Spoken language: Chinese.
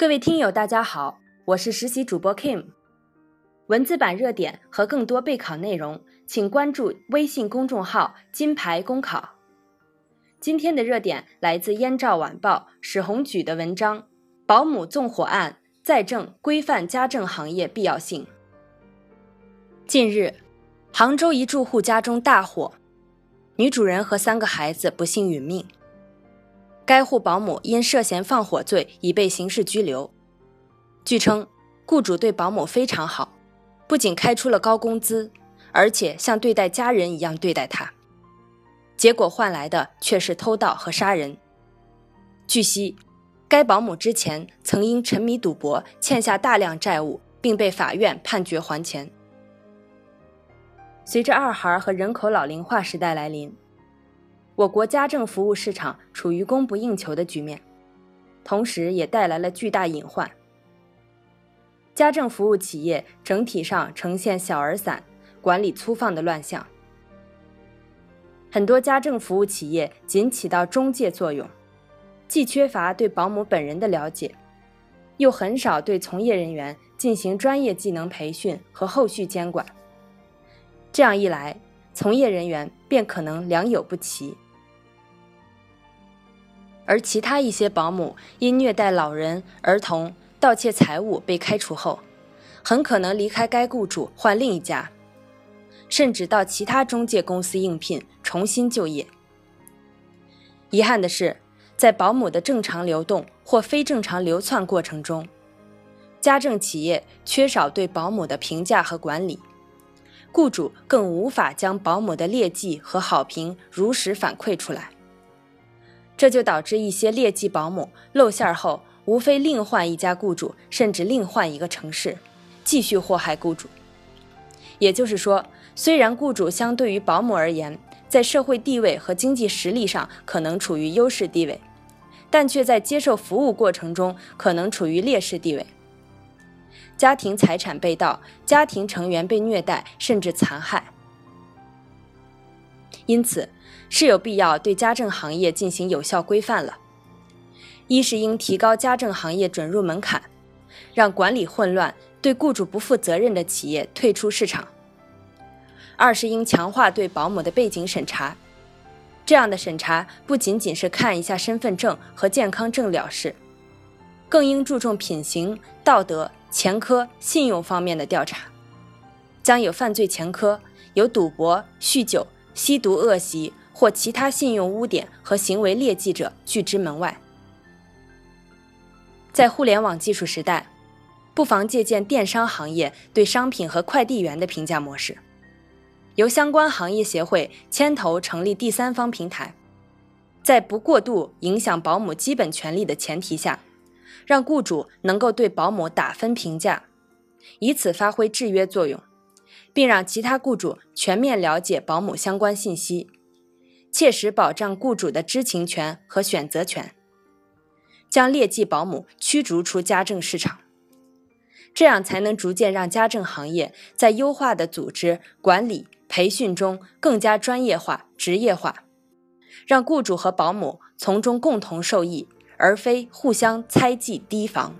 各位听友，大家好，我是实习主播 Kim。文字版热点和更多备考内容，请关注微信公众号“金牌公考”。今天的热点来自《燕赵晚报》史红举的文章《保姆纵火案再证规范家政行业必要性》。近日，杭州一住户家中大火，女主人和三个孩子不幸殒命。该户保姆因涉嫌放火罪已被刑事拘留。据称，雇主对保姆非常好，不仅开出了高工资，而且像对待家人一样对待她。结果换来的却是偷盗和杀人。据悉，该保姆之前曾因沉迷赌博欠下大量债务，并被法院判决还钱。随着二孩和人口老龄化时代来临。我国家政服务市场处于供不应求的局面，同时也带来了巨大隐患。家政服务企业整体上呈现小而散、管理粗放的乱象。很多家政服务企业仅起到中介作用，既缺乏对保姆本人的了解，又很少对从业人员进行专业技能培训和后续监管。这样一来，从业人员便可能良莠不齐。而其他一些保姆因虐待老人、儿童、盗窃财物被开除后，很可能离开该雇主换另一家，甚至到其他中介公司应聘重新就业。遗憾的是，在保姆的正常流动或非正常流窜过程中，家政企业缺少对保姆的评价和管理，雇主更无法将保姆的劣迹和好评如实反馈出来。这就导致一些劣迹保姆露馅后，无非另换一家雇主，甚至另换一个城市，继续祸害雇主。也就是说，虽然雇主相对于保姆而言，在社会地位和经济实力上可能处于优势地位，但却在接受服务过程中可能处于劣势地位。家庭财产被盗，家庭成员被虐待，甚至残害。因此。是有必要对家政行业进行有效规范了。一是应提高家政行业准入门槛，让管理混乱、对雇主不负责任的企业退出市场；二是应强化对保姆的背景审查，这样的审查不仅仅是看一下身份证和健康证了事，更应注重品行、道德、前科、信用方面的调查，将有犯罪前科、有赌博、酗酒、吸毒恶习。或其他信用污点和行为劣迹者拒之门外。在互联网技术时代，不妨借鉴电商行业对商品和快递员的评价模式，由相关行业协会牵头成立第三方平台，在不过度影响保姆基本权利的前提下，让雇主能够对保姆打分评价，以此发挥制约作用，并让其他雇主全面了解保姆相关信息。切实保障雇主的知情权和选择权，将劣迹保姆驱逐出家政市场，这样才能逐渐让家政行业在优化的组织管理、培训中更加专业化、职业化，让雇主和保姆从中共同受益，而非互相猜忌提防。